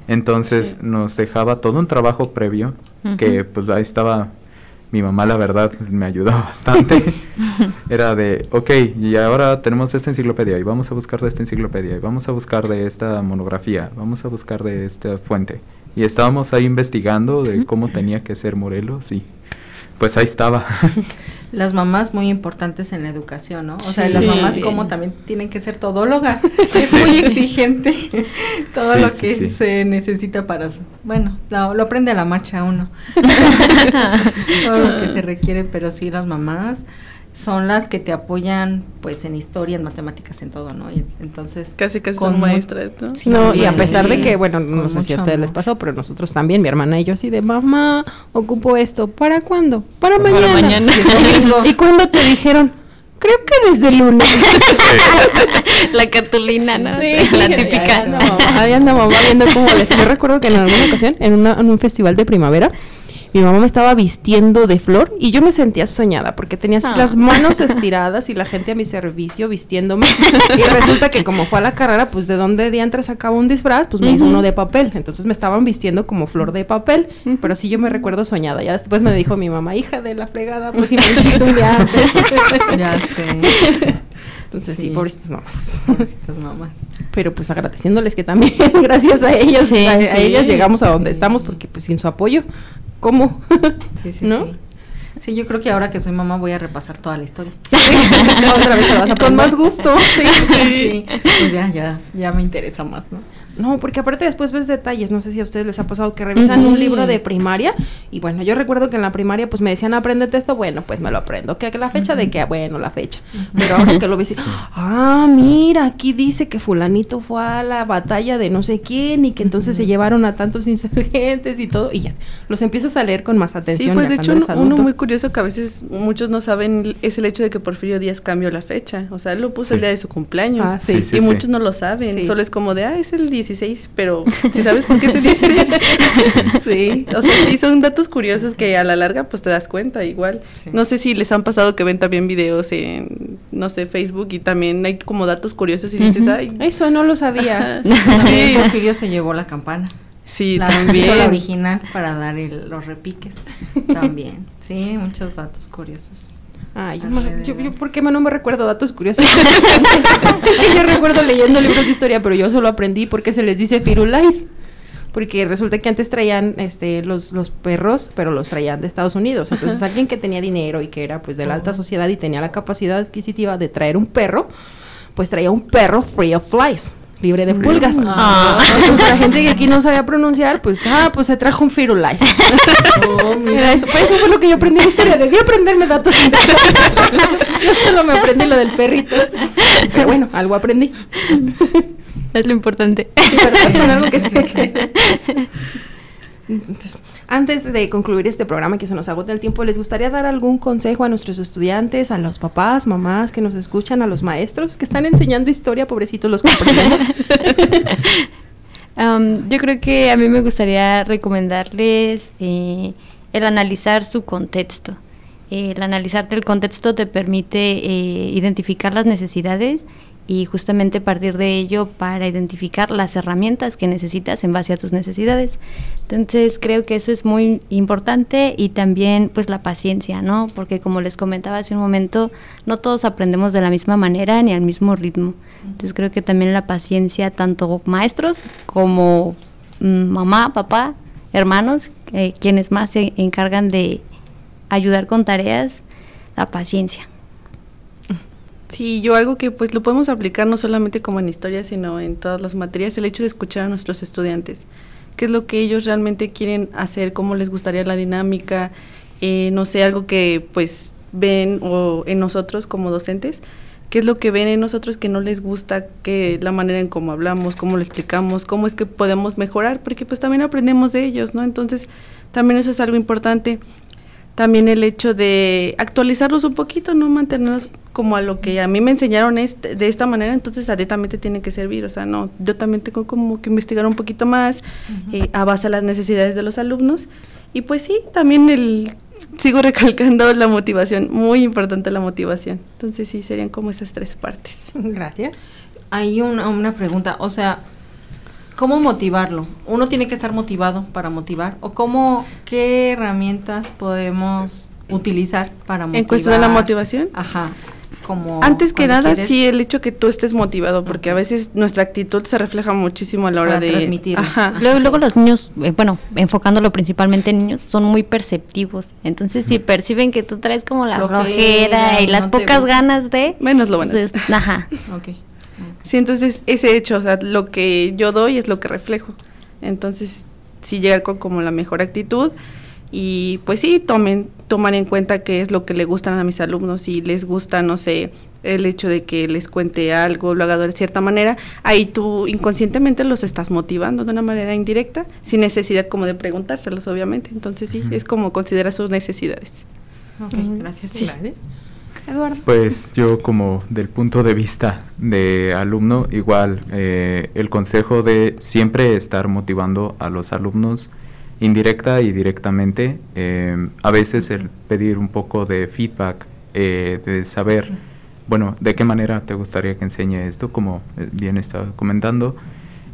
Entonces Sí. nos dejaba todo un trabajo previo. Que pues ahí estaba mi mamá, la verdad, me ayudó bastante. <laughs> Era de, ok, y ahora tenemos esta enciclopedia y vamos a buscar de esta enciclopedia y vamos a buscar de esta monografía, vamos a buscar de esta fuente. Y estábamos ahí investigando de cómo tenía que ser Morelos y pues ahí estaba. <laughs> Las mamás muy importantes en la educación, ¿no? O sea, Sí. las mamás como también tienen que ser todólogas. <laughs> Es muy exigente <laughs> todo Sí, lo que sí. se necesita para... su- Bueno, lo, lo aprende a la marcha uno. todo lo que se requiere, pero sí las mamás son las que te apoyan pues en historia, en matemáticas, en todo, ¿no? Y entonces... Casi casi Con son maestras, ¿no? Sí, No, y a sí, pesar de que, bueno, no sé si a ustedes les pasó, pero nosotros también, mi hermana y yo así de, mamá, ocupo esto, ¿para cuándo? Para Para mañana. mañana. Y el <laughs> domingo. ¿Y cuándo te dijeron? Creo que desde el lunes. <laughs> la cartulina, ¿no? Sí, la Ahí típica. anda mamá, ahí anda mamá viendo cómo les... Yo recuerdo que en alguna ocasión, en, una- en un festival de primavera, mi mamá me estaba vistiendo de flor y yo me sentía soñada porque tenía así Ah. las manos <laughs> estiradas y la gente a mi servicio vistiéndome. <laughs> y resulta que como fue a la carrera, pues de dónde diantre sacaba un disfraz, pues me hizo uno de papel. Entonces me estaban vistiendo como flor de papel, pero sí yo me recuerdo soñada. Ya después me dijo mi mamá, hija de la fregada, pues <laughs> si me dijiste un día antes. Ya sé. Entonces sí, Sí. pobrecitas mamás. Pobrecitas mamás. Pero pues agradeciéndoles que también <laughs> gracias a ellos, Sí, a, ellas llegamos a donde estamos porque pues sin su apoyo, ¿cómo? Sí, sí, <laughs> ¿No? sí. Sí, yo creo que ahora que soy mamá voy a repasar toda la historia. <laughs> Otra vez la vas a Con más gusto. Sí, sí. Pues ya, ya, ya me interesa más, ¿no? No, porque aparte después ves detalles, no sé si a ustedes les ha pasado que revisan un libro de primaria y bueno, yo recuerdo que en la primaria pues me decían apréndete esto, bueno, pues me lo aprendo, que que la fecha de que, bueno, la fecha, pero ahora que lo ves, <laughs> y, ah, mira, aquí dice que fulanito fue a la batalla de no sé quién y que entonces se llevaron a tantos <laughs> insurgentes y todo y ya, los empiezas a leer con más atención. Sí, pues de hecho eres uno, muy curioso que a veces muchos no saben es el hecho de que Porfirio Díaz cambió la fecha. O sea, él lo puso Sí. el día de su cumpleaños. Ah, sí. Sí, sí, y sí. muchos no lo saben. Sí. Solo es como de, ah, es el 16, pero si sabes por qué es el 16. sí, o sea, sí, son datos curiosos que a la larga pues te das cuenta igual. Sí. No sé si les han pasado que ven también videos en, no sé, Facebook y también hay como datos curiosos y dices, ay, Eso no lo sabía. <laughs> Sí. Porfirio se llevó la campana. sí, la, también. la original para dar el- los repiques. <laughs> También. Sí, muchos datos curiosos. Ay, yo, me- yo, yo, ¿por qué no me recuerdo datos curiosos? <laughs> es que yo recuerdo leyendo libros de historia, pero yo solo aprendí porque se les dice firulais. Porque resulta que antes traían este los, los perros, pero los traían de Estados Unidos. Entonces, alguien que tenía dinero y que era pues de la alta sociedad y tenía la capacidad adquisitiva de traer un perro, pues traía un perro free of flies, libre de pulgas. Ah. Entonces, la gente que aquí no sabía pronunciar, pues, ah, pues se trajo un firulais. Era eso, pues eso fue lo que yo aprendí en historia. Debí aprenderme datos interesantes. <laughs> Yo solo me aprendí lo del perrito. Pero bueno, algo aprendí. Es lo importante. Sí, algo que sé. <laughs> Entonces, antes de concluir este programa que se nos agota el tiempo, ¿les gustaría dar algún consejo a nuestros estudiantes, a los papás, mamás que nos escuchan, a los maestros que están enseñando historia? Pobrecitos los comprendemos. Am, <laughs> yo creo que a mí me gustaría recomendarles eh, el analizar su contexto. El analizarte el contexto te permite eh, identificar las necesidades y justamente partir de ello para identificar las herramientas que necesitas en base a tus necesidades. Entonces creo que eso es muy importante y también pues la paciencia, ¿no? Porque como les comentaba hace un momento, no todos aprendemos de la misma manera ni al mismo ritmo. Entonces creo que también la paciencia, tanto maestros como mm, mamá, papá, hermanos, eh, quienes más se encargan de ayudar con tareas, la paciencia. Sí, yo algo que pues lo podemos aplicar no solamente como en historia, sino en todas las materias, el hecho de escuchar a nuestros estudiantes, qué es lo que ellos realmente quieren hacer, cómo les gustaría la dinámica, eh, no sé, algo que pues ven o en nosotros como docentes, qué es lo que ven en nosotros que no les gusta, que la manera en cómo hablamos, cómo lo explicamos, cómo es que podemos mejorar, porque pues también aprendemos de ellos, ¿no? Entonces, también eso es algo importante. También el hecho de actualizarlos un poquito, no mantenerlos como a lo que a mí me enseñaron este, de esta manera, entonces a ti también te tiene que servir, o sea, no, yo también tengo como que investigar un poquito más eh, a base a las necesidades de los alumnos y pues sí, también el sigo <laughs> recalcando la motivación, muy importante la motivación, entonces sí, serían como esas tres partes. Gracias. Hay una, una pregunta, o sea, ¿cómo motivarlo? ¿Uno tiene que estar motivado para motivar? ¿O cómo, qué herramientas podemos utilizar para motivar? En cuestión de la motivación, Ajá, como... Antes que nada, quieres- sí, el hecho que tú estés motivado, porque a veces nuestra actitud se refleja muchísimo a la hora Para de transmitirlo. Ajá. Luego, luego los niños, eh, bueno, enfocándolo principalmente en niños, son muy perceptivos. Entonces, si perciben que tú traes como la Flojera, flojera y las no pocas ganas de... Menos lo van a hacer. Ajá. Ok. Sí, entonces ese hecho, o sea, lo que yo doy es lo que reflejo. Entonces, sí llegar con como la mejor actitud y pues sí, tomen, toman en cuenta qué es lo que le gustan a mis alumnos, si les gusta, no sé, el hecho de que les cuente algo, lo haga de cierta manera, ahí tú inconscientemente los estás motivando de una manera indirecta, sin necesidad como de preguntárselos, obviamente. Entonces sí, es como considera sus necesidades. Ok, gracias. Sí. Eduardo. Pues yo como del punto de vista de alumno, igual eh, el consejo de siempre estar motivando a los alumnos indirecta y directamente. Eh, a veces el pedir un poco de feedback, eh, de saber, bueno, de qué manera te gustaría que enseñe esto, como bien estaba comentando,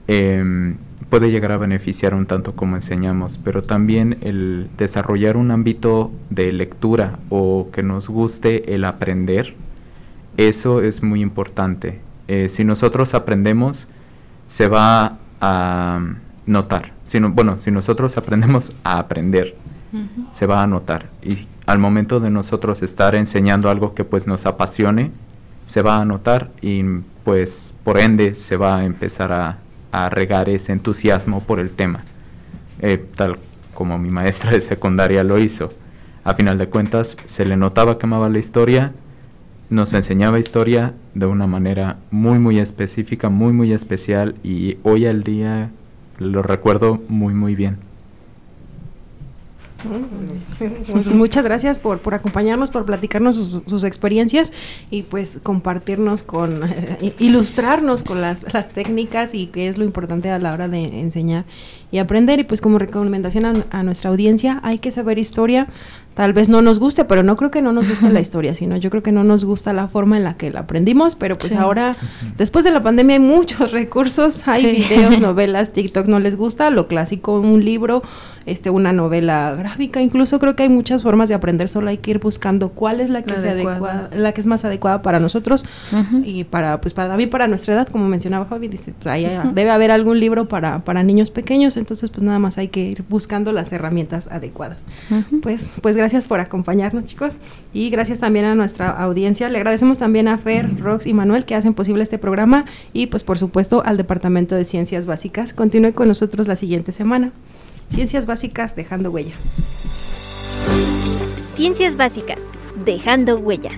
em, puede llegar a beneficiar un tanto como enseñamos, pero también el desarrollar un ámbito de lectura o que nos guste el aprender, eso es muy importante. Eh, si nosotros aprendemos, se va a notar. Si bueno, si nosotros aprendemos a aprender, se va a notar. Y al momento de nosotros estar enseñando algo que pues nos apasione, se va a notar y pues por ende se va a empezar a, a regar ese entusiasmo por el tema, eh, tal como mi maestra de secundaria lo hizo. A final de cuentas, se le notaba que amaba la historia, nos enseñaba historia de una manera muy, muy específica, muy, muy especial y hoy al día lo recuerdo muy, muy bien. Pues muchas gracias por, por acompañarnos, por platicarnos sus, experiencias y pues compartirnos con, ilustrarnos con las, las técnicas y qué es lo importante a la hora de enseñar y aprender. Y pues como recomendación a, a nuestra audiencia, hay que saber historia, tal vez no nos guste, pero no creo que no nos guste la <laughs> historia, sino yo creo que no nos gusta la forma en la que la aprendimos, pero pues ahora, después de la pandemia hay muchos <laughs> recursos, hay videos, <laughs> novelas, TikTok no les gusta, lo clásico, un libro, este, una novela gráfica, incluso creo que hay muchas formas de aprender, solo hay que ir buscando cuál es la que se adecuada, la que es más adecuada para nosotros y para, pues para mí, para nuestra edad, como mencionaba Fabi, dice, pues, ahí debe haber algún libro para, para niños pequeños, entonces pues nada más hay que ir buscando las herramientas adecuadas. Pues, pues gracias por acompañarnos, chicos. Y gracias también a nuestra audiencia. Le agradecemos también a Fer, Rox y Manuel que hacen posible este programa. Y pues por supuesto al Departamento de Ciencias Básicas. Continúe con nosotros la siguiente semana. Ciencias Básicas dejando huella. Ciencias Básicas, dejando huella.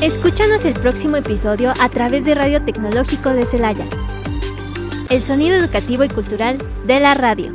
Escúchanos el próximo episodio a través de Radio Tecnológico de Celaya. El sonido educativo y cultural de la radio.